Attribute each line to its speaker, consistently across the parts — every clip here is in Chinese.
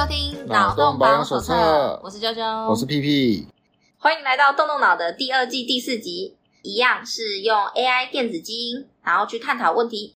Speaker 1: 收听脑洞保养手册，我是啾啾，
Speaker 2: 我是屁屁，
Speaker 1: 欢迎来到动动脑的第二季第四集，一样是用 AI 电子基因，然后去探讨问题。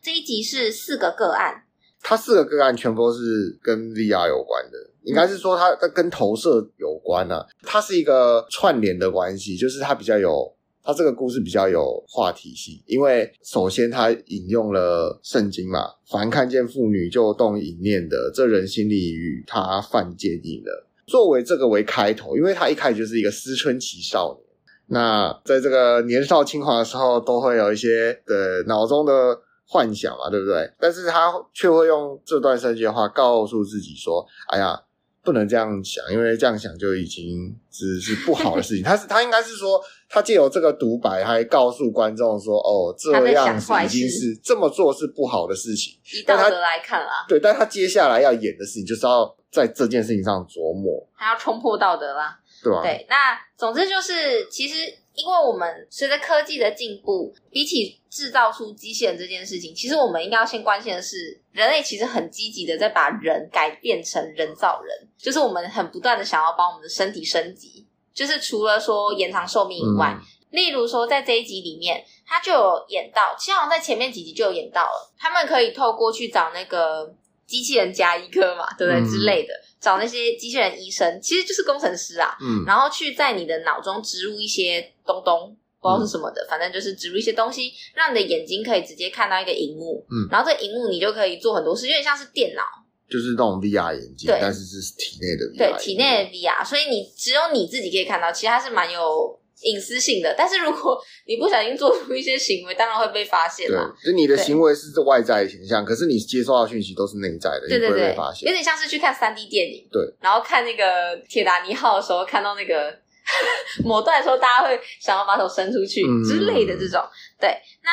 Speaker 1: 这一集是四个个案，
Speaker 2: 它四个个案全部都是跟 VR 有关的，应该是说它跟投射有关啊，它是一个串联的关系，就是它比较有。他这个故事比较有话题性，因为首先他引用了圣经嘛，凡看见妇女就动淫念的，这人心里与他犯奸淫了。作为这个为开头，因为他一开始就是一个思春期少年，那在这个年少轻狂的时候，都会有一些的脑中的幻想嘛，对不对？但是他却会用这段圣经的话告诉自己说：“哎呀。”不能这样想，因为这样想就已经只是不好的事情。他是他应该是说，他借由这个独白，还告诉观众说：“哦，这样子已经是这么做是不好的事情。”
Speaker 1: 以道德来看啦，
Speaker 2: 对，但他接下来要演的事情，就是要在这件事情上琢磨，
Speaker 1: 他要冲破道德啦，
Speaker 2: 对吧？
Speaker 1: 对，那总之就是，其实。因为我们随着科技的进步，比起制造出机器人这件事情，其实我们应该要先关心的是，人类其实很积极的在把人改变成人造人，就是我们很不断的想要把我们的身体升级，就是除了说延长寿命以外，嗯、例如说在这一集里面，他就有演到，其实好像在前面几集就有演到了，他们可以透过去找那个机器人加医科嘛，对不对、嗯、之类的。找那些机器人医生，其实就是工程师啊，嗯，然后去在你的脑中植入一些东东，不知道是什么的，嗯、反正就是植入一些东西，让你的眼睛可以直接看到一个荧幕，嗯，然后这个荧幕你就可以做很多事，有点像是电脑，
Speaker 2: 就是那种 VR 眼镜，对，但是是体内的 VR，
Speaker 1: 对，体内的 VR，所以你只有你自己可以看到，其实它是蛮有。隐私性的，但是如果你不小心做出一些行为，当然会被发现嘛。
Speaker 2: 对，就你的行为是外在的形象，可是你接收到讯息都是内在的，对对对，你不会被发现。
Speaker 1: 有点像是去看三 D 电影，
Speaker 2: 对，
Speaker 1: 然后看那个铁达尼号的时候，看到那个 某段的时候，大家会想要把手伸出去之类的这种。嗯、对，那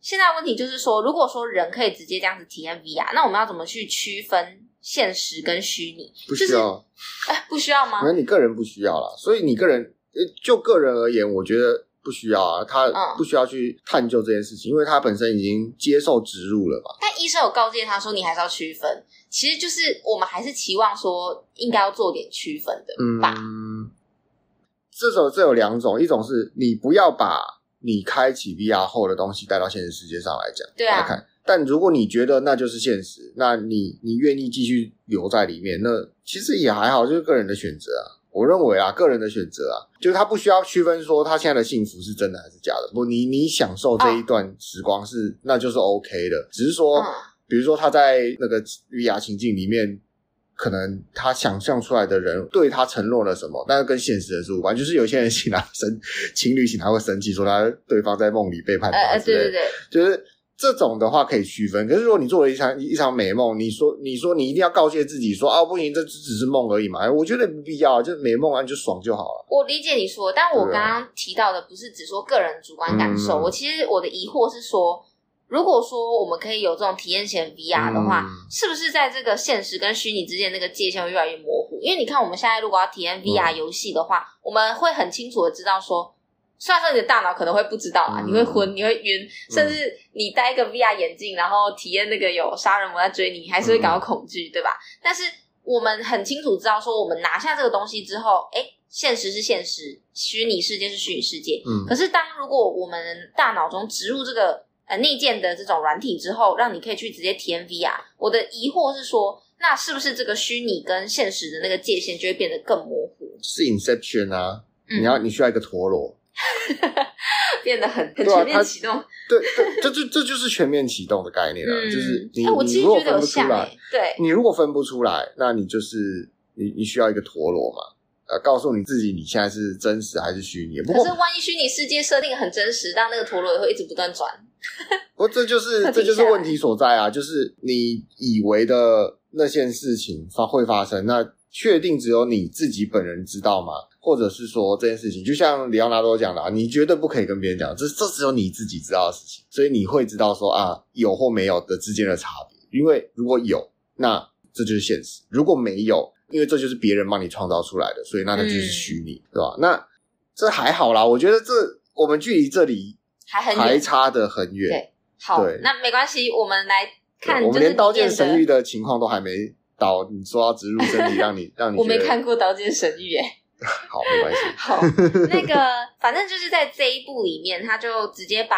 Speaker 1: 现在问题就是说，如果说人可以直接这样子体验 VR，那我们要怎么去区分现实跟虚拟？
Speaker 2: 不需要，
Speaker 1: 哎、就是，不需要吗？
Speaker 2: 可能你个人不需要啦，所以你个人。就个人而言，我觉得不需要啊，他不需要去探究这件事情，嗯、因为他本身已经接受植入了嘛。
Speaker 1: 但医生有告诫他说，你还是要区分，其实就是我们还是期望说，应该要做点区分的吧。嗯，
Speaker 2: 这种这有两种，一种是你不要把你开启 VR 后的东西带到现实世界上来讲，
Speaker 1: 对啊。
Speaker 2: 来看，但如果你觉得那就是现实，那你你愿意继续留在里面，那其实也还好，就是个人的选择啊。我认为啊，个人的选择啊，就是他不需要区分说他现在的幸福是真的还是假的。不，你你享受这一段时光是、哦、那就是 OK 的。只是说，嗯、比如说他在那个 VR 情境里面，可能他想象出来的人对他承诺了什么，但是跟现实的是无关。就是有些人醒来生情侣醒来会生气，说他对方在梦里背叛他。对对对，就是。这种的话可以区分，可是如果你做了一场一场美梦，你说你说你一定要告诫自己说啊，不行，这只是梦而已嘛？我觉得没必要，就美梦啊，就爽就好了。
Speaker 1: 我理解你说，但我刚刚提到的不是只说个人主观感受，嗯、我其实我的疑惑是说，如果说我们可以有这种体验型 VR 的话，嗯、是不是在这个现实跟虚拟之间那个界限会越来越模糊？因为你看我们现在如果要体验 VR 游戏的话，嗯、我们会很清楚的知道说。虽然说你的大脑可能会不知道啊，嗯、你会昏，你会晕，甚至你戴一个 VR 眼镜，然后体验那个有杀人魔在追你，你还是会感到恐惧，嗯、对吧？但是我们很清楚知道，说我们拿下这个东西之后，诶，现实是现实，虚拟世界是虚拟世界。嗯。可是当如果我们大脑中植入这个呃内建的这种软体之后，让你可以去直接体验 VR，我的疑惑是说，那是不是这个虚拟跟现实的那个界限就会变得更模糊？
Speaker 2: 是 Inception 啊，你要你需要一个陀螺。
Speaker 1: 变得很很全面启动，
Speaker 2: 对、啊、对，对，这就这就是全面启动的概念了，嗯、就是你、欸、你如果分不出来，
Speaker 1: 对，
Speaker 2: 你如果分不出来，那你就是你你需要一个陀螺嘛，呃，告诉你自己你现在是真实还是虚拟。不过，
Speaker 1: 可是万一虚拟世界设定很真实，但那个陀螺也会一直不断转。
Speaker 2: 不过这就是 这就是问题所在啊，就是你以为的那件事情发会发生，那确定只有你自己本人知道吗？或者是说这件事情，就像里奥纳多讲的啊，你绝对不可以跟别人讲，这这只有你自己知道的事情，所以你会知道说啊，有或没有的之间的差别。因为如果有，那这就是现实；如果没有，因为这就是别人帮你创造出来的，所以那它就是虚拟，对吧？那这还好啦，我觉得这我们距离这里还很还差得很远。
Speaker 1: 对
Speaker 2: 好，
Speaker 1: 那没关系，我们来看，
Speaker 2: 我们连《刀剑神域》的情况都还没到，你说要植入身体，让你让你，
Speaker 1: 我没看过《刀剑神域》哎。
Speaker 2: 好，没关系。
Speaker 1: 好，那个反正就是在这一部里面，他就直接把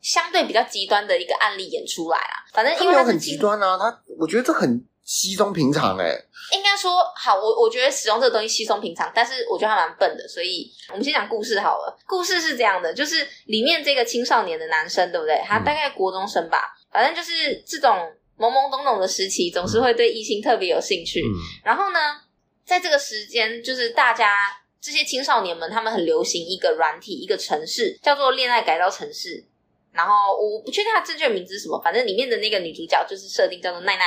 Speaker 1: 相对比较极端的一个案例演出来了。反正因为他
Speaker 2: 他很极端啊，他我觉得这很稀松平常哎、欸。
Speaker 1: 应该说好，我我觉得使用这个东西稀松平常，但是我觉得他蛮笨的。所以我们先讲故事好了。故事是这样的，就是里面这个青少年的男生，对不对？他大概国中生吧，嗯、反正就是这种懵懵懂懂的时期，总是会对异性特别有兴趣。嗯、然后呢？在这个时间，就是大家这些青少年们，他们很流行一个软体，一个城市，叫做恋爱改造城市。然后我不确定它正确名字是什么，反正里面的那个女主角就是设定叫做奈奈。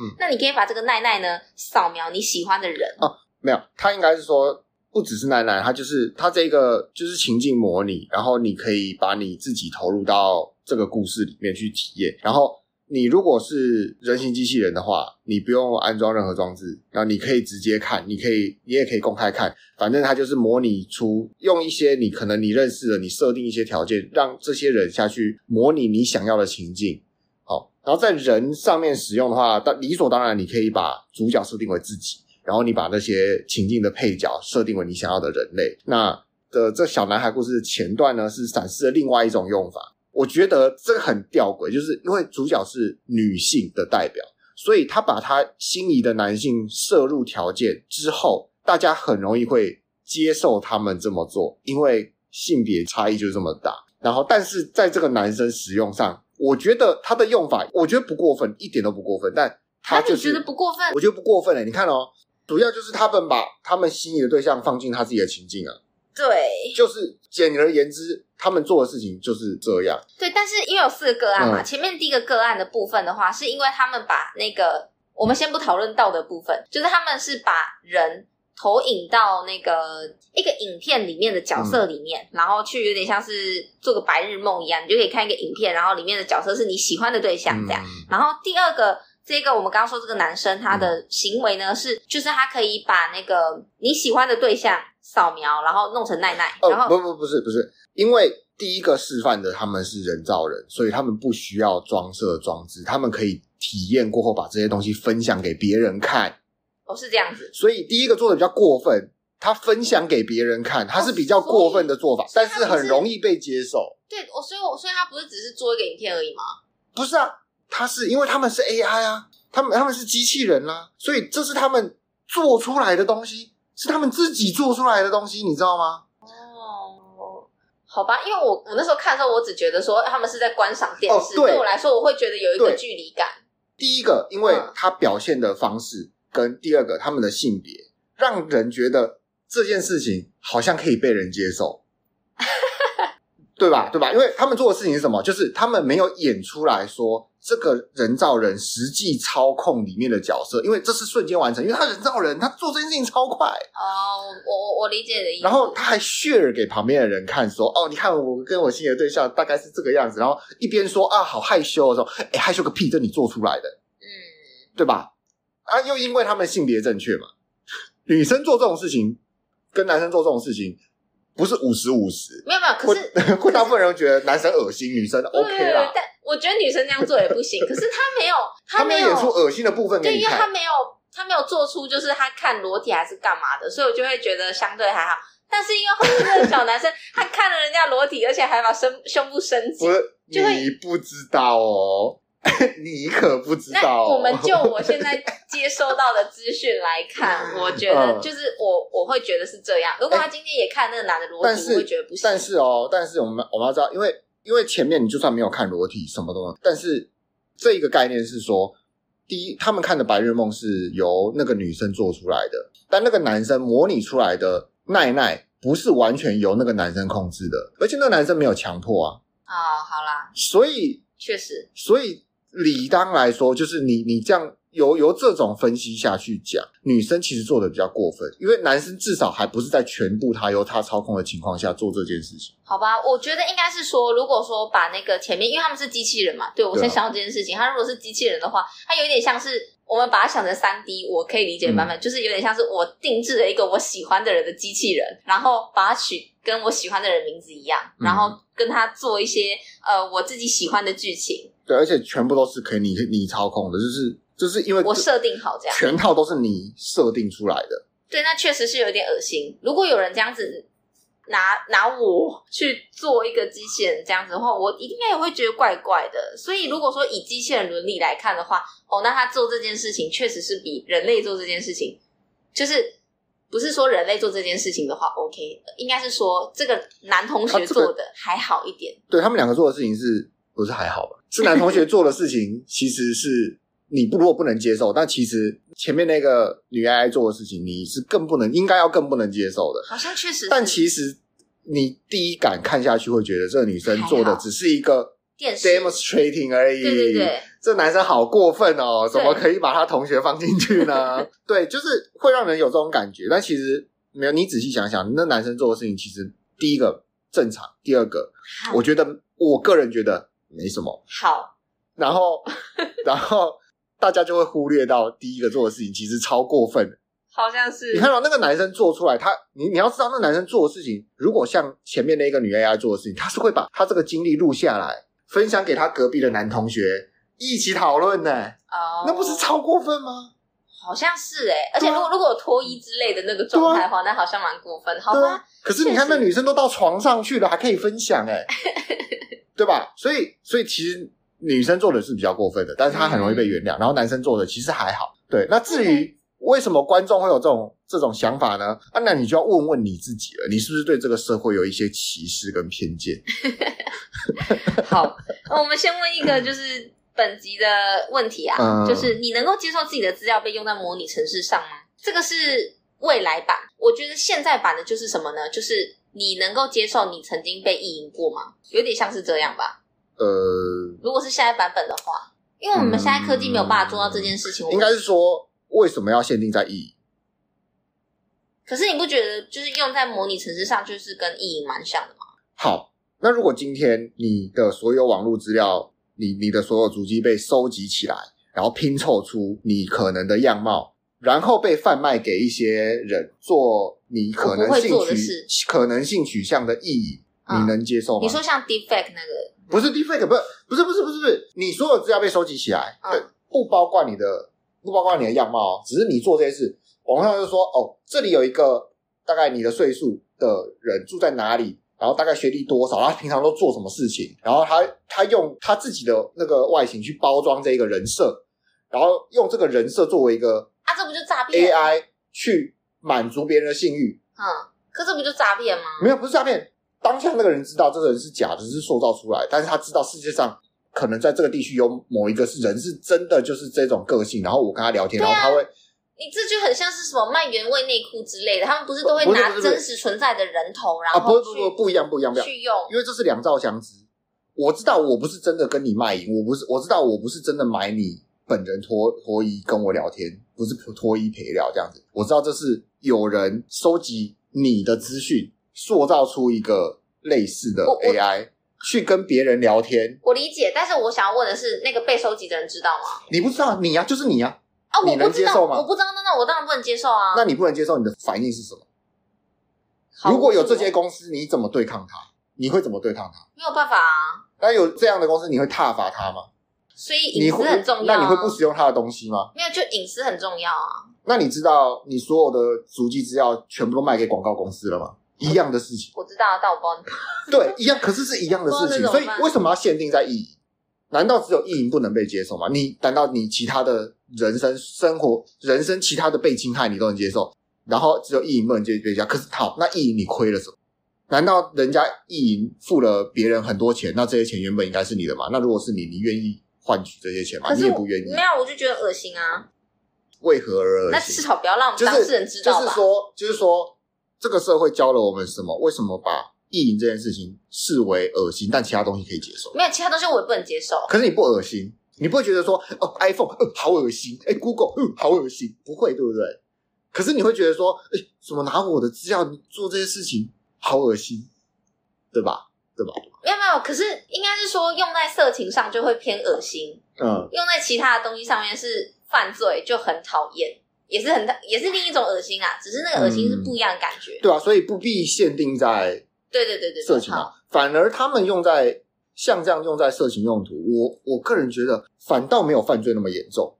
Speaker 1: 嗯，那你可以把这个奈奈呢扫描你喜欢的人。
Speaker 2: 哦，没有，他应该是说不只是奈奈，他就是他这个就是情境模拟，然后你可以把你自己投入到这个故事里面去体验，然后。你如果是人形机器人的话，你不用安装任何装置，然后你可以直接看，你可以，你也可以公开看，反正它就是模拟出用一些你可能你认识的，你设定一些条件，让这些人下去模拟你想要的情境。好，然后在人上面使用的话，但理所当然你可以把主角设定为自己，然后你把那些情境的配角设定为你想要的人类。那的这小男孩故事前段呢，是展示了另外一种用法。我觉得这个很吊诡，就是因为主角是女性的代表，所以他把他心仪的男性摄入条件之后，大家很容易会接受他们这么做，因为性别差异就这么大。然后，但是在这个男生使用上，我觉得他的用法，我觉得不过分，一点都不过分。但他就是，
Speaker 1: 你觉得不过分？
Speaker 2: 我觉得不过分诶，你看哦，主要就是他们把他们心仪的对象放进他自己的情境啊。
Speaker 1: 对，
Speaker 2: 就是简而言之，他们做的事情就是这样。
Speaker 1: 对，但是因为有四个个案嘛，
Speaker 2: 嗯、
Speaker 1: 前面第一个个案的部分的话，是因为他们把那个我们先不讨论道德部分，就是他们是把人投影到那个一个影片里面的角色里面，嗯、然后去有点像是做个白日梦一样，你就可以看一个影片，然后里面的角色是你喜欢的对象这样。嗯、然后第二个。这个我们刚刚说这个男生他的行为呢，是就是他可以把那个你喜欢的对象扫描，然后弄成奈奈。然后
Speaker 2: 不不不是不是，因为第一个示范的他们是人造人，所以他们不需要装设装置，他们可以体验过后把这些东西分享给别人看。
Speaker 1: 哦，是这样子。
Speaker 2: 所以第一个做的比较过分，他分享给别人看，他是比较过分的做法，但是很容易被接受。
Speaker 1: 对，我所以我所以他不是只是做一个影片而已吗？
Speaker 2: 不是啊。他是因为他们是 AI 啊，他们他们是机器人啦、啊，所以这是他们做出来的东西，是他们自己做出来的东西，你知道吗？
Speaker 1: 哦，好吧，因为我我那时候看的时候，我只觉得说他们是在观赏电视，
Speaker 2: 哦、对，
Speaker 1: 对我来说，我会觉得有一个距离感。
Speaker 2: 第一个，因为他表现的方式，跟第二个他们的性别，让人觉得这件事情好像可以被人接受。对吧？对吧？因为他们做的事情是什么？就是他们没有演出来说这个人造人实际操控里面的角色，因为这是瞬间完成，因为他人造人，他做这件事情超快。
Speaker 1: 哦，我我我理解的意思。
Speaker 2: 然后他还 share 给旁边的人看，说：“哦，你看我跟我心仪的对象大概是这个样子。”然后一边说：“啊，好害羞的时候，哎，害羞个屁，这你做出来的，嗯，对吧？啊，又因为他们性别正确嘛，女生做这种事情跟男生做这种事情。”不是五十五十，
Speaker 1: 没有没有，可是
Speaker 2: 会大部分人觉得男生恶心，女生 OK 啦。
Speaker 1: 但我觉得女生那样做也不行。可是他没有，
Speaker 2: 他没有演出恶心的部分
Speaker 1: 对，因为他没有，他没有做出就是他看裸体还是干嘛的，所以我就会觉得相对还好。但是因为后面那个小男生 他看了人家裸体，而且还把身胸部伸直，
Speaker 2: 就会你不知道哦。你可不知道、哦。
Speaker 1: 那我们就我现在接收到的资讯来看，我觉得就是我我会觉得是这样。如果他今天也看那个男的裸体，我会觉得不行。
Speaker 2: 但是哦，但是我们我们要知道，因为因为前面你就算没有看裸体什么东西，但是这一个概念是说，第一，他们看的白日梦是由那个女生做出来的，但那个男生模拟出来的奈奈不是完全由那个男生控制的，而且那个男生没有强迫啊。
Speaker 1: 哦，好啦，
Speaker 2: 所以
Speaker 1: 确实，
Speaker 2: 所以。理当来说，就是你你这样由由这种分析下去讲，女生其实做的比较过分，因为男生至少还不是在全部他由他操控的情况下做这件事情。
Speaker 1: 好吧，我觉得应该是说，如果说把那个前面，因为他们是机器人嘛，对，我先想到这件事情，他如果是机器人的话，他有点像是。我们把它想成三 D，我可以理解的版本，嗯、就是有点像是我定制了一个我喜欢的人的机器人，然后把它取跟我喜欢的人名字一样，嗯、然后跟他做一些呃我自己喜欢的剧情。
Speaker 2: 对，而且全部都是可以你你操控的，就是就是因为
Speaker 1: 我设定好这样，
Speaker 2: 全套都是你设定出来的。
Speaker 1: 对，那确实是有点恶心。如果有人这样子。拿拿我去做一个机器人这样子的话，我应该也会觉得怪怪的。所以如果说以机器人伦理来看的话，哦，那他做这件事情确实是比人类做这件事情，就是不是说人类做这件事情的话，OK，应该是说这个男同学做的还好一点。
Speaker 2: 他这个、对他们两个做的事情是不是还好吧？是男同学做的事情，其实是你不如果不能接受，但其实前面那个女 AI 做的事情，你是更不能，应该要更不能接受的。
Speaker 1: 好像确实，
Speaker 2: 但其实。你第一感看下去会觉得这个女生做的只是一个 demonstrating 而已，
Speaker 1: 对对对，
Speaker 2: 这男生好过分哦，怎么可以把他同学放进去呢？对，就是会让人有这种感觉。但其实没有，你仔细想想，那男生做的事情其实第一个正常，第二个我觉得我个人觉得没什么
Speaker 1: 好，
Speaker 2: 然后 然后大家就会忽略到第一个做的事情其实超过分。
Speaker 1: 好像是
Speaker 2: 你看到那个男生做出来，他你你要知道，那个男生做的事情，如果像前面那个女 AI 做的事情，他是会把他这个经历录下来，分享给他隔壁的男同学一起讨论呢。哦，那不是超过分吗？
Speaker 1: 好像是哎，而且如果、啊、如果有脱衣之类的那个状态的话，啊、那好像蛮过分，好吧、啊？
Speaker 2: 可是你看，那女生都到床上去了，还可以分享哎，对吧？所以所以其实女生做的是比较过分的，但是她很容易被原谅，嗯、然后男生做的其实还好。对，那至于。嗯为什么观众会有这种这种想法呢？啊，那你就要问问你自己了，你是不是对这个社会有一些歧视跟偏见？
Speaker 1: 好，那我们先问一个 就是本集的问题啊，嗯、就是你能够接受自己的资料被用在模拟城市上吗？这个是未来版，我觉得现在版的就是什么呢？就是你能够接受你曾经被意淫过吗？有点像是这样吧。呃，如果是下一版本的话，因为我们现在科技没有办法做到这件事情，
Speaker 2: 应该是说。为什么要限定在意义？
Speaker 1: 可是你不觉得就是用在模拟城市上，就是跟意淫蛮像的吗？
Speaker 2: 好，那如果今天你的所有网络资料，你你的所有足迹被收集起来，然后拼凑出你可能的样貌，然后被贩卖给一些人做你可能性取可能性取向的意淫，嗯、你能接受吗？
Speaker 1: 你说像 Deepfake 那个？
Speaker 2: 不是 Deepfake，不是不是不是不是不是，你所有资料被收集起来，嗯、不包括你的。不包括你的样貌，只是你做这些事，网上就说哦，这里有一个大概你的岁数的人住在哪里，然后大概学历多少，他平常都做什么事情，然后他他用他自己的那个外形去包装这一个人设，然后用这个人设作为一个
Speaker 1: 啊，这不就诈骗
Speaker 2: ？AI 去满足别人的性欲，
Speaker 1: 嗯，可这不就诈骗吗？
Speaker 2: 没有，不是诈骗。当下那个人知道这个人是假的，是塑造出来，但是他知道世界上。可能在这个地区有某一个是人是真的就是这种个性，然后我跟他聊天，啊、然后他会，
Speaker 1: 你这就很像是什么卖原味内裤之类的，他们不是都会拿真实存在的人头，然后
Speaker 2: 啊不不不不一样不一样不一样
Speaker 1: 去用，
Speaker 2: 因为这是两兆相知。我知道我不是真的跟你卖淫，我不是我知道我不是真的买你本人脱脱衣跟我聊天，不是脱衣陪聊这样子。我知道这是有人收集你的资讯，塑造出一个类似的 AI。去跟别人聊天，
Speaker 1: 我理解，但是我想要问的是，那个被收集的人知道吗？
Speaker 2: 你不知道，你呀、啊，就是你呀、
Speaker 1: 啊。啊，
Speaker 2: 你能接受吗？
Speaker 1: 我不知道，那那我当然不能接受啊。
Speaker 2: 那你不能接受，你的反应是什么？如果有这些公司，你怎么对抗它？你会怎么对抗它？
Speaker 1: 没有办法啊。
Speaker 2: 那有这样的公司，你会挞伐它吗？
Speaker 1: 所以隐私很重要、啊。
Speaker 2: 那你会不使用他的东西吗？
Speaker 1: 没有，就隐私很重要啊。
Speaker 2: 那你知道你所有的足迹资料全部都卖给广告公司了吗？一样的事情，
Speaker 1: 我知道，但我不知道你。
Speaker 2: 对，一样，可是是一样的事情，所以为什么要限定在意淫？难道只有意淫不能被接受吗？你难道你其他的人生、生活、人生其他的被侵害你都能接受？然后只有意淫不能接被加？可是好，那意淫你亏了什么？难道人家意淫付了别人很多钱，那这些钱原本应该是你的吗？那如果是你，你愿意换取这些钱吗？你也不愿意。
Speaker 1: 没有，我就觉得恶心啊。
Speaker 2: 为何而恶心？
Speaker 1: 那至少不要让当事人知道吧。
Speaker 2: 就是说，就是说。这个社会教了我们什么？为什么把意淫这件事情视为恶心，但其他东西可以接受？
Speaker 1: 没有其他东西我也不能接受。
Speaker 2: 可是你不恶心，你不会觉得说哦，iPhone，呃，好恶心，哎，Google，嗯，好恶心，不会，对不对？可是你会觉得说，哎，怎么拿我的资料做这些事情，好恶心，对吧？对吧？
Speaker 1: 没有没有，可是应该是说用在色情上就会偏恶心，嗯，用在其他的东西上面是犯罪就很讨厌，也是很也是另一种恶心啊，只是那个恶心是不一样的感觉。
Speaker 2: 对啊，所以不必限定在
Speaker 1: 对对对对
Speaker 2: 色情啊，反而他们用在像这样用在色情用途，我我个人觉得反倒没有犯罪那么严重，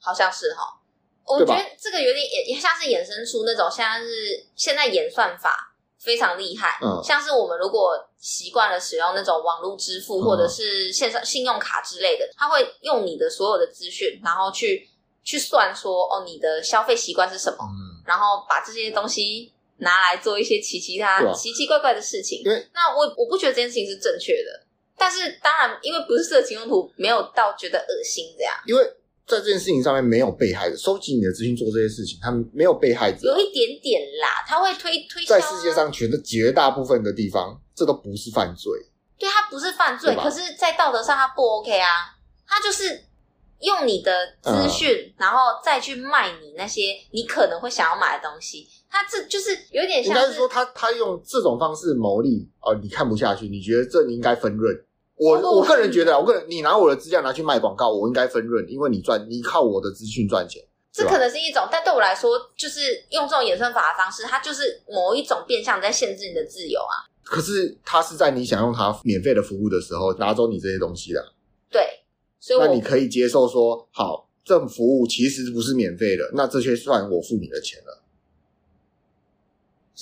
Speaker 1: 好像是哈。我觉得这个有点也也像是衍生出那种像是现在演算法非常厉害，嗯，像是我们如果习惯了使用那种网络支付或者是线上信用卡之类的，他会用你的所有的资讯，然后去去算说哦，你的消费习惯是什么，嗯，然后把这些东西拿来做一些奇其他奇奇怪怪的事情。
Speaker 2: 对，
Speaker 1: 那我我不觉得这件事情是正确的，但是当然因为不是色情用途，没有到觉得恶心这样，
Speaker 2: 因为。在这件事情上面没有被害者，收集你的资讯做这些事情，他们没有被害者，
Speaker 1: 有一点点啦，他会推推销。
Speaker 2: 在世界上，全的绝大部分的地方，这都不是犯罪。
Speaker 1: 对，他不是犯罪，可是，在道德上他不 OK 啊。他就是用你的资讯，嗯，然后再去卖你那些你可能会想要买的东西。他这就是有点像是，应该是
Speaker 2: 说他他用这种方式牟利哦，你看不下去，你觉得这你应该分润。我我个人觉得，我个人你拿我的资料拿去卖广告，我应该分润，因为你赚，你靠我的资讯赚钱。
Speaker 1: 这可能是一种，但对我来说，就是用这种演算法的方式，它就是某一种变相在限制你的自由啊。
Speaker 2: 可是它是在你想用它免费的服务的时候拿走你这些东西的。
Speaker 1: 对，所以
Speaker 2: 那你可以接受说，好，这种服务其实不是免费的，那这些算我付你的钱了。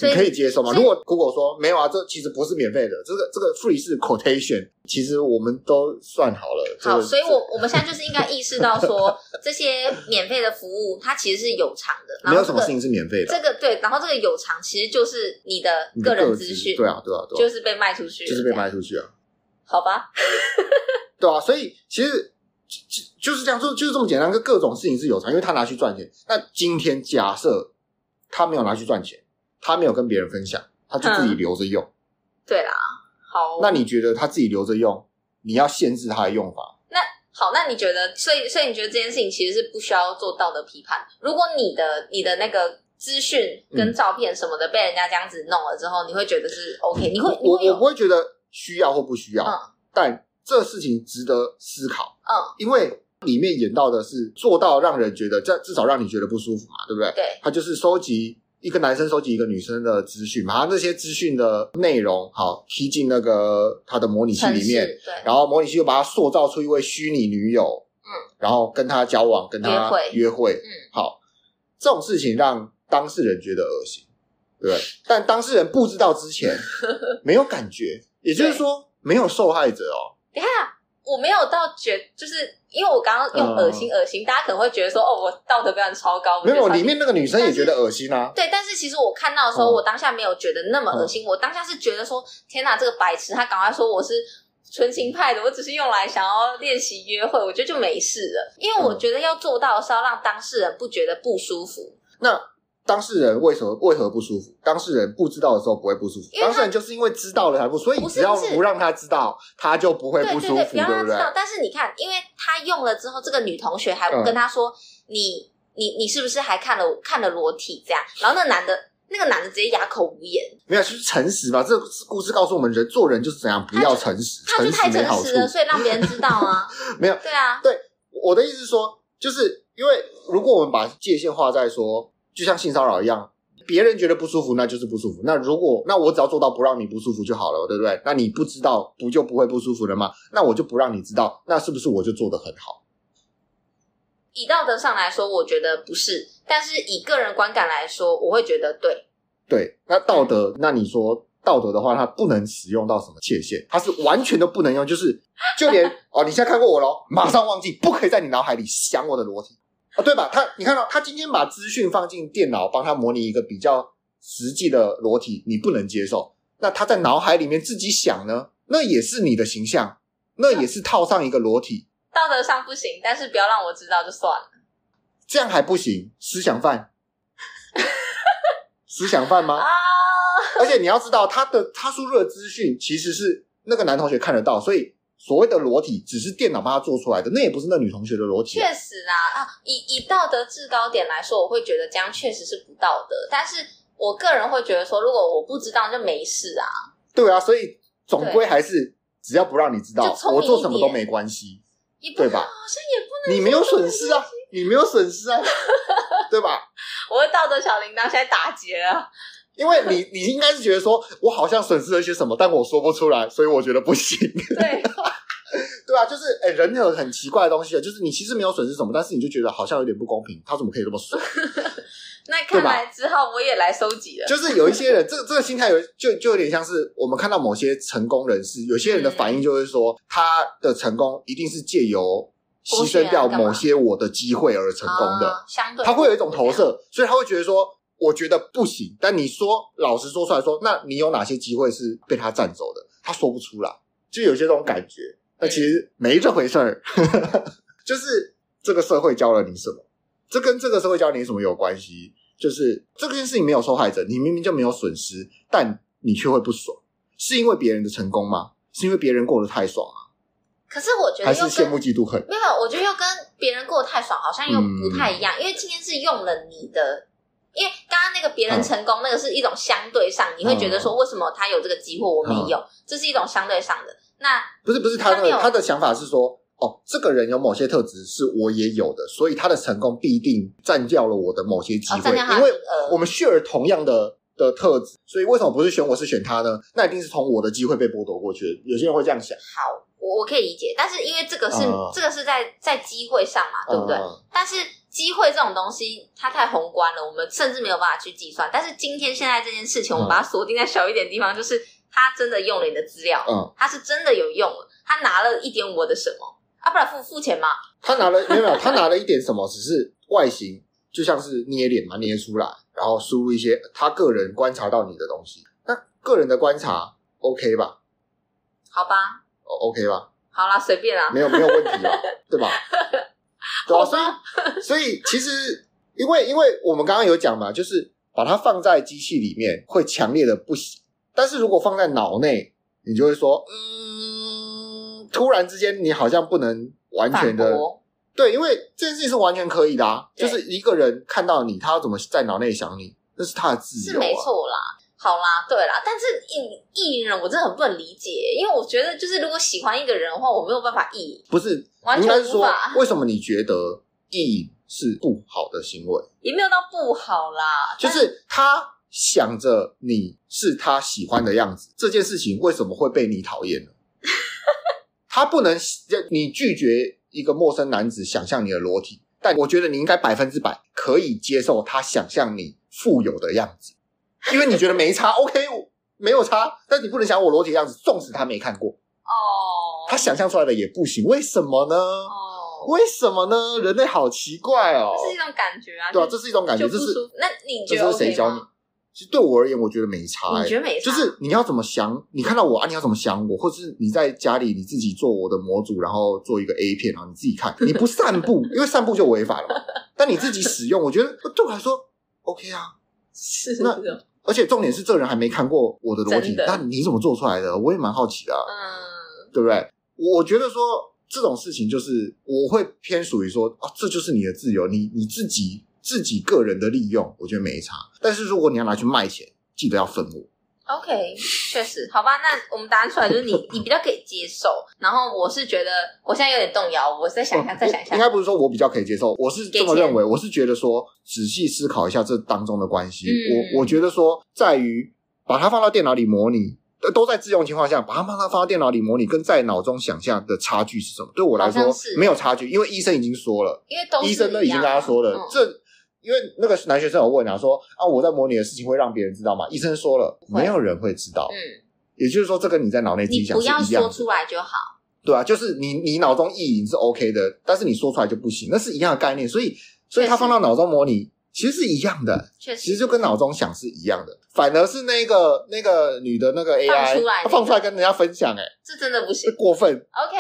Speaker 2: 你可以接受吗？如果 Google 说没有啊，这其实不是免费的，这个这个 free 是 quotation，其实我们都算好了。
Speaker 1: 好，所以我我们现在就是应该意识到说，这些免费的服务它其实是有偿的，然后、这个，没有什么事情是免费的。这个对，然后这个有偿其实就是你的个人资讯，
Speaker 2: 对啊，对啊，对啊，
Speaker 1: 就是被卖出去，
Speaker 2: 就是被卖出去啊。
Speaker 1: 好吧，
Speaker 2: 对啊，所以其实就就是这样，就就是这么简单，跟各种事情是有偿，因为他拿去赚钱。那今天假设他没有拿去赚钱。他没有跟别人分享，他就自己留着用。嗯、对啦，好。那你觉得他自己留着用，你要限制他的用法？
Speaker 1: 那好，那你觉得，所以，所以你觉得这件事情其实是不需要做道德批判。如果你的你的那个资讯跟照片什么的被人家这样子弄了之后，嗯、你会觉得是 OK？你会
Speaker 2: 我我不会觉得需要或不需要，嗯、但这事情值得思考。嗯，因为里面演到的是做到让人觉得，这至少让你觉得不舒服嘛，对不对？
Speaker 1: 对，
Speaker 2: 他就是收集。一个男生收集一个女生的资讯，把他那些资讯的内容好踢进那个他的模拟器里面，
Speaker 1: 对，
Speaker 2: 然后模拟器又把他塑造出一位虚拟女友，嗯，然后跟他交往，跟他约会，约会，嗯，好，这种事情让当事人觉得恶心，对，但当事人不知道之前 没有感觉，也就是说没有受害者哦。
Speaker 1: 等下我没有到觉，就是。因为我刚刚用恶心恶心，大家可能会觉得说，哦，我道德标准超高。
Speaker 2: 没有，里面那个女生也觉得恶心啊。
Speaker 1: 对，但是其实我看到的时候，我当下没有觉得那么恶心。我当下是觉得说，天哪，这个白痴，他赶快说我是纯情派的，我只是用来想要练习约会，我觉得就没事了。因为我觉得要做到的是要让当事人不觉得不舒服。
Speaker 2: 那。当事人为什么为何不舒服？当事人不知道的时候不会不舒服，当事人就是因为知道了才不，所以只要不让他知道，他就不会不舒服，对，对，对，不要让他知道。
Speaker 1: 但是你看，因为他用了之后，这个女同学还跟他说：“嗯、你你你是不是还看了看了裸体？”这样，然后那男的，那个男的直接哑口无言。
Speaker 2: 没有，就是诚实吧。这个故事告诉我们，人做人就是怎样，不要诚实，
Speaker 1: 他就太诚实了，所以让别人知道啊。
Speaker 2: 没有，
Speaker 1: 对啊，
Speaker 2: 对，我的意思是说，就是因为如果我们把界限画在说，就像性骚扰一样。别人觉得不舒服，那就是不舒服。那如果那我只要做到不让你不舒服就好了，对不对？那你不知道，不就不会不舒服了吗？那我就不让你知道，那是不是我就做得很好？
Speaker 1: 以道德上来说，我觉得不是。但是以个人观感来说，我会觉得对。
Speaker 2: 对，那道德，那你说道德的话，它不能使用到什么界限？它是完全都不能用，就是就连 哦，你现在看过我咯，马上忘记，不可以在你脑海里想我的裸体。哦，对吧？他，你看到他今天把资讯放进电脑，帮他模拟一个比较实际的裸体，你不能接受。那他在脑海里面自己想呢？那也是你的形象，那也是套上一个裸体。
Speaker 1: 道德上不行，但是不要让我知道就算了。
Speaker 2: 这样还不行？思想犯？思想犯吗？啊！而且你要知道，他的他输入的资讯其实是那个男同学看得到，所以。所谓的裸体只是电脑帮他做出来的，那也不是那女同学的裸体。确
Speaker 1: 实啊，啊，以以道德制高点来说，我会觉得这样确实是不道德。但是我个人会觉得说，如果我不知道就没事啊。
Speaker 2: 对啊，所以总归还是只要不让你知道，我做什么都没关系，对吧？好
Speaker 1: 像也不能，
Speaker 2: 你没有损失啊，你没有损失啊，对吧？
Speaker 1: 我的道德小铃铛现在打结了，
Speaker 2: 因为你 你应该是觉得说我好像损失了些什么，但我说不出来，所以我觉得不行。
Speaker 1: 对。
Speaker 2: 对啊，就是哎，人有很奇怪的东西啊，就是你其实没有损失什么，但是你就觉得好像有点不公平，他怎么可以这么损？
Speaker 1: 那看来之后我也来收集了。
Speaker 2: 就是有一些人，这个这个心态有就就有点像是我们看到某些成功人士，有些人的反应就是说，嗯、他的成功一定是借由牺牲掉某些我的机会而成功的，
Speaker 1: 啊、相对
Speaker 2: 他会有一种投射，所以他会觉得说，我觉得不行。但你说老实说出来说，那你有哪些机会是被他占走的？他说不出来，就有些这种感觉。那其实没这回事儿，就是这个社会教了你什么？这跟这个社会教你什么有关系？就是这件事情没有受害者，你明明就没有损失，但你却会不爽，是因为别人的成功吗？是因为别人过得太爽啊？
Speaker 1: 可是我觉得
Speaker 2: 还是羡慕嫉妒恨。
Speaker 1: 没有，我觉得又跟别人过得太爽好像又不太一样，嗯、因为今天是用了你的，因为刚刚那个别人成功，嗯、那个是一种相对上，你会觉得说为什么他有这个机会我没有，嗯、这是一种相对上的。那不是
Speaker 2: 不是他的他的想法是说，哦，这个人有某些特质是我也有的，所以他的成功必定占掉了我的某些机会，因为我们 share 同样的的特质，所以为什么不是选我是选他呢？那一定是从我的机会被剥夺过去的。有些人会这样想。
Speaker 1: 好，我我可以理解，但是因为这个是、嗯、这个是在在机会上嘛，对不对？嗯、但是机会这种东西它太宏观了，我们甚至没有办法去计算。但是今天现在这件事情，我们把它锁定在小一点的地方，就是。他真的用了你的资料，嗯，他是真的有用了，他拿了一点我的什么啊？不然付付钱吗？
Speaker 2: 他拿了没有没有，他拿了一点什么？只是外形，就像是捏脸嘛，捏出来，然后输入一些他个人观察到你的东西。那个人的观察 OK 吧？
Speaker 1: 好吧
Speaker 2: ，OK 吧？
Speaker 1: 好啦，随便啦，
Speaker 2: 没有没有问题吧？对吧？对啊，所以所以其实因为因为我们刚刚有讲嘛，就是把它放在机器里面会强烈的不行。但是如果放在脑内，你就会说，嗯，突然之间，你好像不能完全的，国对，因为这件事情是完全可以的啊。就是一个人看到你，他要怎么在脑内想你，那是他的自由啊。
Speaker 1: 是没错啦，好啦，对啦。但是意意淫人，我真的很不能理解，因为我觉得，就是如果喜欢一个人的话，我没有办法意淫。
Speaker 2: 不是，完全无法。为什么你觉得意淫是不好的行为？
Speaker 1: 也没有到不好啦，
Speaker 2: 就是他。想着你是他喜欢的样子，这件事情为什么会被你讨厌呢？他不能，你拒绝一个陌生男子想象你的裸体，但我觉得你应该百分之百可以接受他想象你富有的样子，因为你觉得没差，OK，没有差，但你不能想我裸体的样子，纵使他没看过哦，他想象出来的也不行，为什么呢？哦，为什么呢？人类好奇怪哦，
Speaker 1: 这是一种感觉啊，
Speaker 2: 对啊，这是一种感觉，这是
Speaker 1: 那你觉得
Speaker 2: 这是谁教你？其实对我而言，我觉得没差、欸。
Speaker 1: 你觉得没差？
Speaker 2: 就是你要怎么想，你看到我啊，你要怎么想我，或是你在家里你自己做我的模组，然后做一个 A 片，然后你自己看。你不散步，因为散步就违法了嘛。但你自己使用，我觉得对我来说 OK 啊。
Speaker 1: 是的。
Speaker 2: 那而且重点是，这个人还没看过我的裸体，那你怎么做出来的？我也蛮好奇的、啊。嗯，对不对？我觉得说这种事情，就是我会偏属于说啊，这就是你的自由，你你自己。自己个人的利用，我觉得没差。但是如果你要拿去卖钱，记得要分我。
Speaker 1: OK，确实，好吧。那我们答案出来就是你，你比较可以接受。然后我是觉得，我现在有点动摇，我再想一下，再想一下。
Speaker 2: 应该不是说我比较可以接受，我是这么认为。我是觉得说，仔细思考一下这当中的关系。嗯、我我觉得说，在于把它放到电脑里模拟。都在自用情况下，把它放到放到电脑里模拟，跟在脑中想象的差距是什么？对我来说没有差距，因为医生已经说了，
Speaker 1: 因为
Speaker 2: 医生都已经跟他说了，嗯、这。因为那个男学生有问啊，说啊，我在模拟的事情会让别人知道吗？医生说了，没有人会知道。嗯，也就是说，这跟你在脑内自己想是一样的。
Speaker 1: 你不要说出来就好。
Speaker 2: 对啊，就是你你脑中意淫是 OK 的，但是你说出来就不行，那是一样的概念。所以，所以他放到脑中模拟，其实是一样的。确实，其实就跟脑中想是一样的。反而是那个那个女的那个 AI 放出来，他放出来跟人家分享，哎，
Speaker 1: 这真的不行，
Speaker 2: 过分。
Speaker 1: OK，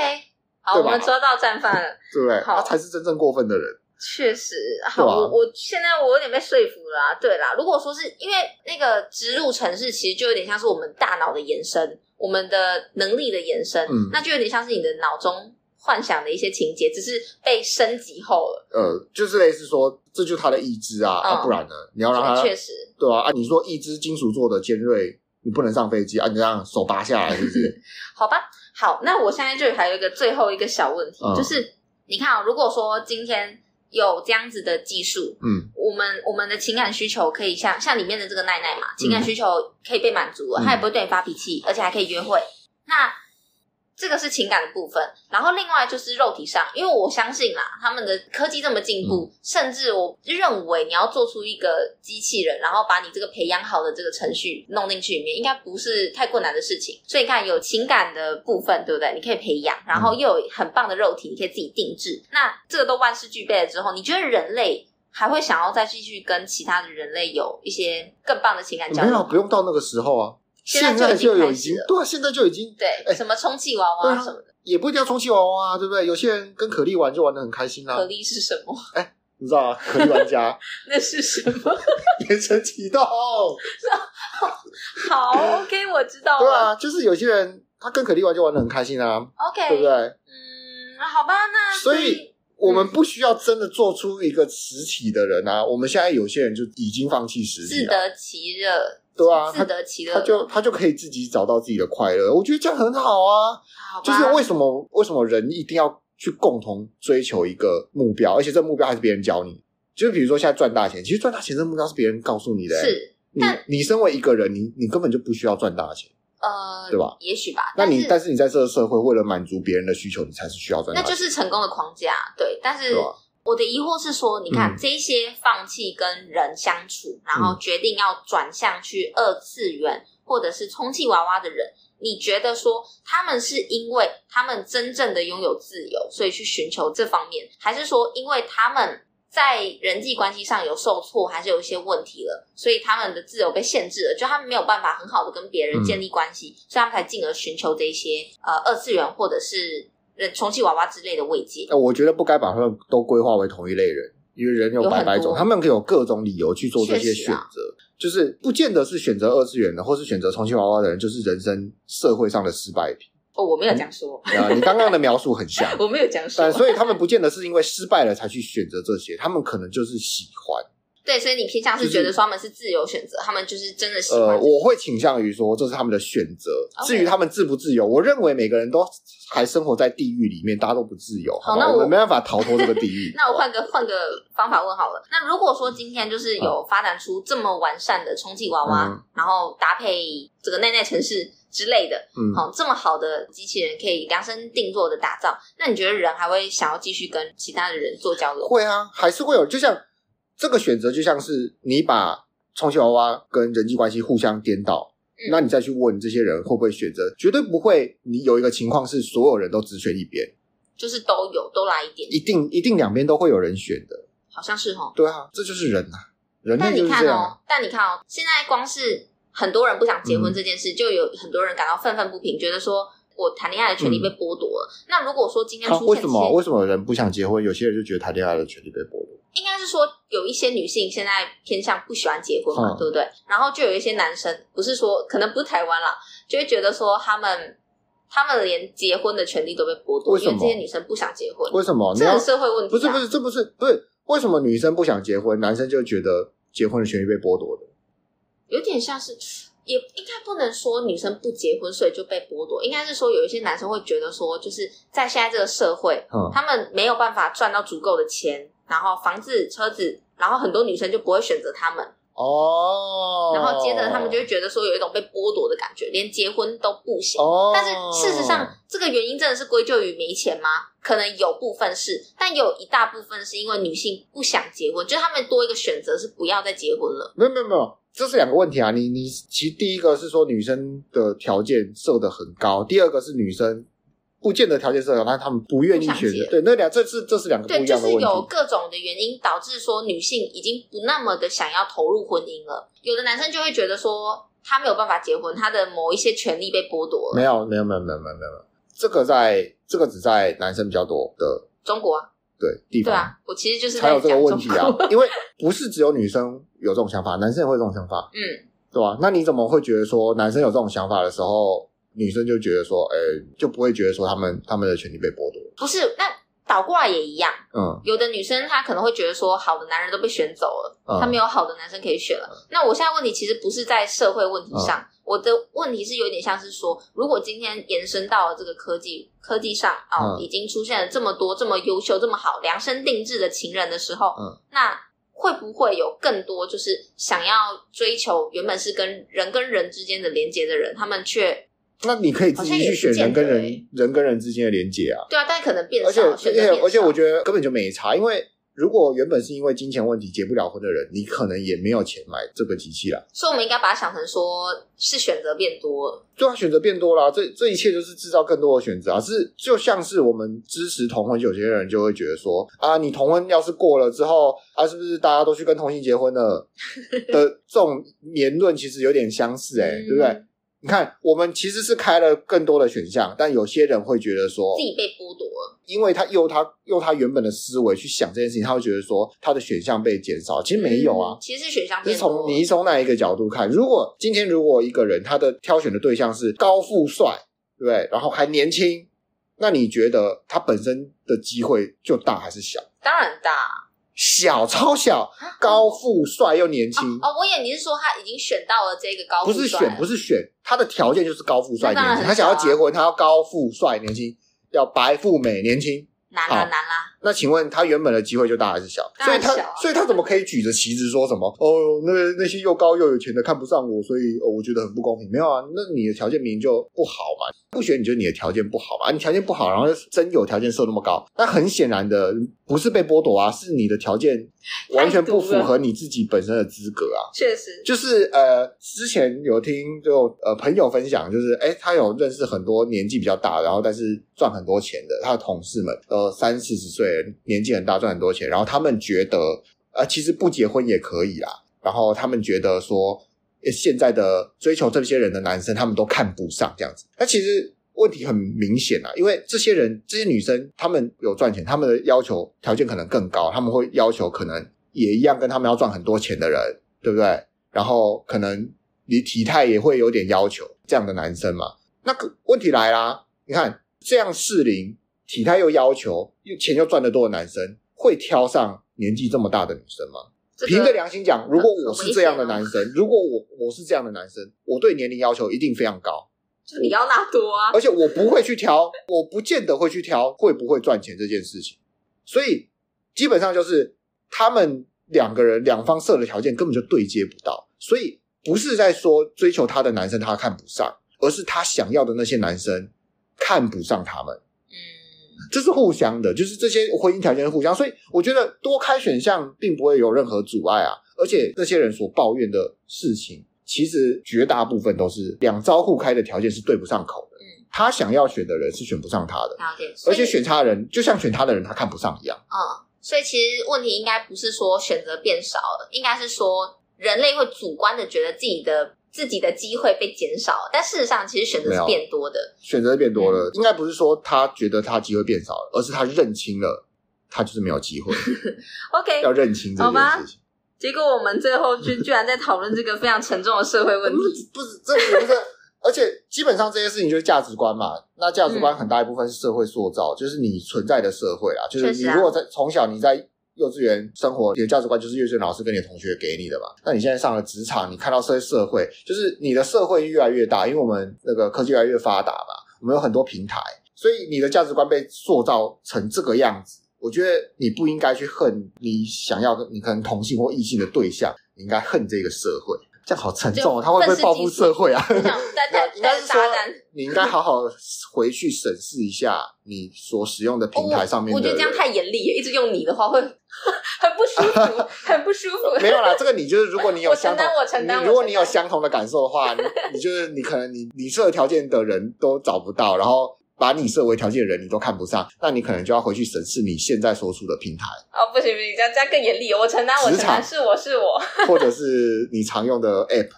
Speaker 1: 好，我们抓到战犯了，
Speaker 2: 对不对？他才是真正过分的人。
Speaker 1: 确实，好，啊、我我现在我有点被说服了啊。对啦，如果说是因为那个植入城市，其实就有点像是我们大脑的延伸，我们的能力的延伸，嗯，那就有点像是你的脑中幻想的一些情节，只是被升级后了。
Speaker 2: 呃，就是类似说，这就是他的意志啊，嗯、啊，不然呢？你要让他
Speaker 1: 确实
Speaker 2: 对啊，啊，你说一只金属做的尖锐，你不能上飞机啊，你这样手拔下来是不是？
Speaker 1: 好吧，好，那我现在就还有一个最后一个小问题，嗯、就是你看啊、哦，如果说今天。有这样子的技术，
Speaker 2: 嗯，
Speaker 1: 我们我们的情感需求可以像像里面的这个奈奈嘛，情感需求可以被满足了，他、嗯、也不会对你发脾气，而且还可以约会。那这个是情感的部分，然后另外就是肉体上，因为我相信啦，他们的科技这么进步，嗯、甚至我认为你要做出一个机器人，然后把你这个培养好的这个程序弄进去里面，应该不是太困难的事情。所以你看，有情感的部分，对不对？你可以培养，然后又有很棒的肉体，你可以自己定制。那这个都万事俱备了之后，你觉得人类还会想要再继续跟其他的人类有一些更棒的情感交流吗？
Speaker 2: 没有，不用到那个时候啊。
Speaker 1: 现在就有已经
Speaker 2: 对，现在就已经
Speaker 1: 对，欸、什么充气娃娃什么的，
Speaker 2: 也不一定要充气娃娃啊，对不对？有些人跟可莉玩就玩的很开心啊。
Speaker 1: 可莉是什么？
Speaker 2: 哎、欸，你知道啊？可莉玩家
Speaker 1: 那是什么？
Speaker 2: 眼神启动。
Speaker 1: 好，OK，我知道了。
Speaker 2: 对啊，就是有些人他跟可莉玩就玩得很开心啊。OK，对不对？
Speaker 1: 嗯，好吧，那
Speaker 2: 所以，所以我们不需要真的做出一个实体的人啊。嗯、我们现在有些人就已经放弃实体了，自
Speaker 1: 得其乐。
Speaker 2: 对啊，
Speaker 1: 自得其乐，
Speaker 2: 他就他就可以自己找到自己的快乐。我觉得这样很好啊。
Speaker 1: 好。
Speaker 2: 就是为什么为什么人一定要去共同追求一个目标，而且这个目标还是别人教你。就是比如说现在赚大钱，其实赚大钱这个目标是别人告诉你的。
Speaker 1: 是，
Speaker 2: 你你身为一个人，你你根本就不需要赚大钱。呃，对吧？
Speaker 1: 也许吧。
Speaker 2: 那你但是你在这个社会，为了满足别人的需求，你才是需要赚大钱。
Speaker 1: 那就是成功的框架。对，但是。我的疑惑是说，你看、嗯、这些放弃跟人相处，然后决定要转向去二次元或者是充气娃娃的人，你觉得说他们是因为他们真正的拥有自由，所以去寻求这方面，还是说因为他们在人际关系上有受挫，还是有一些问题了，所以他们的自由被限制了，就他们没有办法很好的跟别人建立关系，嗯、所以他们才进而寻求这些呃二次元或者是。充气娃娃之类的慰藉，
Speaker 2: 我觉得不该把他们都规划为同一类人，因为人有百百种，他们可以有各种理由去做这些选择，啊、就是不见得是选择二次元的，或是选择充气娃娃的人，就是人生社会上的失败品。
Speaker 1: 哦，我没有这样说，
Speaker 2: 嗯、啊，你刚刚的描述很像，
Speaker 1: 我没有这样说，
Speaker 2: 但所以他们不见得是因为失败了才去选择这些，他们可能就是喜欢。
Speaker 1: 对，所以你偏向是觉得说他们是自由选择，就是、他们就是真的喜欢。
Speaker 2: 呃，我会倾向于说这是他们的选择。至于他们自不自由，我认为每个人都还生活在地狱里面，大家都不自由。好，好，那我，没办法逃脱这个地狱。
Speaker 1: 那我换个换个方法问好了。那如果说今天就是有发展出这么完善的充气娃娃，嗯、然后搭配这个内内城市之类的，嗯，好，这么好的机器人可以量身定做的打造，那你觉得人还会想要继续跟其他的人做交流？
Speaker 2: 会啊，还是会有，就像。这个选择就像是你把充气娃娃跟人际关系互相颠倒，嗯、那你再去问这些人会不会选择，绝对不会。你有一个情况是所有人都只选一边，
Speaker 1: 就是都有都来一点，
Speaker 2: 一定一定两边都会有人选的，
Speaker 1: 好像是哦。
Speaker 2: 对啊，这就是人啊，人类就是这样。
Speaker 1: 但你看哦，但你看哦，现在光是很多人不想结婚这件事，嗯、就有很多人感到愤愤不平，觉得说。我谈恋爱的权利被剥夺了。嗯、那如果说今天出现、啊、为什么
Speaker 2: 为什么人不想结婚？有些人就觉得谈恋爱的权利被剥夺。
Speaker 1: 应该是说有一些女性现在偏向不喜欢结婚嘛，嗯、对不对？然后就有一些男生，不是说可能不是台湾啦，就会觉得说他们他们连结婚的权利都被剥夺，因为这些女生不想结婚。
Speaker 2: 为什么？
Speaker 1: 这是社会问题、啊。
Speaker 2: 不是不是，这不是不是为什么女生不想结婚，男生就觉得结婚的权利被剥夺的？
Speaker 1: 有点像是。也应该不能说女生不结婚，所以就被剥夺。应该是说有一些男生会觉得说，就是在现在这个社会，嗯、他们没有办法赚到足够的钱，然后房子、车子，然后很多女生就不会选择他们。哦。然后接着他们就会觉得说，有一种被剥夺的感觉，连结婚都不行。哦。但是事实上，这个原因真的是归咎于没钱吗？可能有部分是，但有一大部分是因为女性不想结婚，就是他们多一个选择是不要再结婚了。
Speaker 2: 没有没有没有。这是两个问题啊，你你其实第一个是说女生的条件设的很高，第二个是女生不见得条件设得高，但他们不愿意选择。对，那两这是这是两个不一样的问题。对，就是
Speaker 1: 有各种的原因导致说女性已经不那么的想要投入婚姻了。有的男生就会觉得说他没有办法结婚，他的某一些权利被剥夺了。
Speaker 2: 没有没有没有没有没有没有，这个在这个只在男生比较多的
Speaker 1: 中国啊。
Speaker 2: 对，地方。
Speaker 1: 对啊，我其实就是
Speaker 2: 才有这个问题啊，因为不是只有女生有这种想法，男生也会有这种想法，嗯，对吧？那你怎么会觉得说男生有这种想法的时候，女生就觉得说，哎，就不会觉得说他们他们的权利被剥夺？
Speaker 1: 不是，那倒过来也一样。
Speaker 2: 嗯，
Speaker 1: 有的女生她可能会觉得说，好的男人都被选走了，
Speaker 2: 嗯、
Speaker 1: 她没有好的男生可以选了。嗯、那我现在问题其实不是在社会问题上，嗯、我的问题是有点像是说，如果今天延伸到了这个科技科技上哦，嗯、已经出现了这么多这么优秀、这么好量身定制的情人的时候，
Speaker 2: 嗯，
Speaker 1: 那。会不会有更多就是想要追求原本是跟人跟人之间的连接的人，他们却
Speaker 2: 那你可以自己去选人跟人人跟人之间的连接啊？
Speaker 1: 对啊，但可能变少，
Speaker 2: 而且而且我觉得根本就没差，因为。如果原本是因为金钱问题结不了婚的人，你可能也没有钱买这个机器啦。
Speaker 1: 所以，我们应该把它想成说是选择变多了。
Speaker 2: 对啊，选择变多了，这这一切就是制造更多的选择啊！是就像是我们支持同婚，有些人就会觉得说啊，你同婚要是过了之后啊，是不是大家都去跟同性结婚了？的这种言论其实有点相似，欸，诶、嗯、对不对？你看，我们其实是开了更多的选项，但有些人会觉得说
Speaker 1: 自己被剥夺了，
Speaker 2: 因为他用他用他原本的思维去想这件事情，他会觉得说他的选项被减少。其实没有啊，
Speaker 1: 嗯、其实是选项。
Speaker 2: 是从你从哪一个角度看？如果今天如果一个人他的挑选的对象是高富帅，对不对？然后还年轻，那你觉得他本身的机会就大还是小？
Speaker 1: 当然大。
Speaker 2: 小超小，高富帅又年轻
Speaker 1: 哦，哦。我以为你是说他已经选到了这个高富帅，
Speaker 2: 不是选，不是选，他的条件就是高富帅年轻。
Speaker 1: 啊、
Speaker 2: 他想要结婚，他要高富帅年轻，要白富美年轻。
Speaker 1: 难啦难啦，
Speaker 2: 那请问他原本的机会就大还是小？
Speaker 1: 所以
Speaker 2: 他所以他怎么可以举着旗子说什么？哦，那那些又高又有钱的看不上我，所以、哦、我觉得很不公平。没有啊，那你的条件明明就不好嘛，不选你觉得你的条件不好嘛？你条件不好，然后真有条件设那么高，那很显然的不是被剥夺啊，是你的条件完全不符合你自己本身的资格啊。
Speaker 1: 确实，
Speaker 2: 就是呃，之前有听就呃朋友分享，就是哎，他有认识很多年纪比较大，然后但是赚很多钱的他的同事们，呃，三四十岁。年纪很大，赚很多钱，然后他们觉得，呃，其实不结婚也可以啦。然后他们觉得说，现在的追求这些人的男生，他们都看不上这样子。那其实问题很明显啊，因为这些人，这些女生，他们有赚钱，他们的要求条件可能更高，他们会要求可能也一样，跟他们要赚很多钱的人，对不对？然后可能你体态也会有点要求，这样的男生嘛。那个问题来啦，你看这样适龄。体态又要求，又钱又赚得多的男生，会挑上年纪这么大的女生吗？凭着良心讲，如果我是这样的男生，如果我我是这样的男生，我对年龄要求一定非常高。
Speaker 1: 就你要那多啊！
Speaker 2: 而且我不会去挑，我不见得会去挑会不会赚钱这件事情。所以基本上就是他们两个人两方设的条件根本就对接不到，所以不是在说追求他的男生他看不上，而是他想要的那些男生看不上他们。嗯这是互相的，就是这些婚姻条件是互相，所以我觉得多开选项并不会有任何阻碍啊。而且这些人所抱怨的事情，其实绝大部分都是两招互开的条件是对不上口的。嗯，他想要选的人是选不上他的，而且选他的人就像选他的人他看不上一样。
Speaker 1: 嗯，所以其实问题应该不是说选择变少了，应该是说人类会主观的觉得自己的。自己的机会被减少，但事实上其实选择是变多的。
Speaker 2: 选择是变多了，嗯、应该不是说他觉得他机会变少了，而是他认清了他就是没有机会。
Speaker 1: OK，
Speaker 2: 要认清这件事情。
Speaker 1: 结果我们最后居居然在讨论这个非常沉重的社会问题，
Speaker 2: 不是这也不是，而且基本上这些事情就是价值观嘛。那价值观很大一部分是社会塑造，嗯、就是你存在的社会啦。就是你如果在从小你在。幼稚园生活，你的价值观就是幼稚园老师跟你的同学给你的嘛。那你现在上了职场，你看到社社会，就是你的社会越来越大，因为我们那个科技越来越发达嘛，我们有很多平台，所以你的价值观被塑造成这个样子。我觉得你不应该去恨你想要你可能同性或异性的对象，你应该恨这个社会。这样好沉重哦，他会不会报复社会啊？应该是说，你应该好好回去审视一下你所使用的平台上面的。
Speaker 1: 我觉得这样太严厉了，一直用你的话会很不舒服，很不舒服。
Speaker 2: 没有啦，这个你就是，如果你有相同，
Speaker 1: 我承担，
Speaker 2: 如果你有相同的感受的话，你你就是你可能你你设的条件的人都找不到，然后。把你设为条件的人，你都看不上，那你可能就要回去审视你现在所处的平台。
Speaker 1: 哦，不行不行，这样这样更严厉。我承担，我承担，是我是我。
Speaker 2: 或者是你常用的 App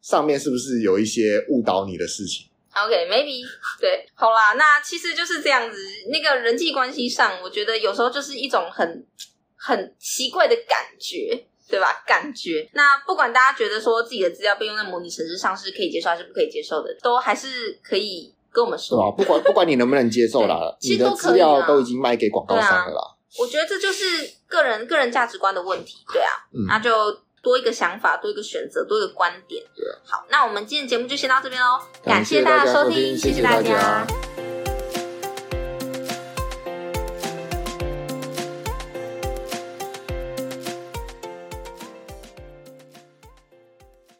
Speaker 2: 上面是不是有一些误导你的事情
Speaker 1: ？OK，maybe，okay, 对，好啦，那其实就是这样子。那个人际关系上，我觉得有时候就是一种很很奇怪的感觉，对吧？感觉。那不管大家觉得说自己的资料被用在模拟城市上是可以接受还是不可以接受的，都还是可以。跟我们说，
Speaker 2: 对吧？不管 不管你能不能接受啦，你的资料都已经卖给广告商了啦。
Speaker 1: 我觉得这就是个人个人价值观的问题，对啊，嗯、那就多一个想法，多一个选择，多一个观点。
Speaker 2: 对、啊，
Speaker 1: 好，那我们今天节目就先到这边喽，感谢大家收听，谢谢大家。谢谢大家。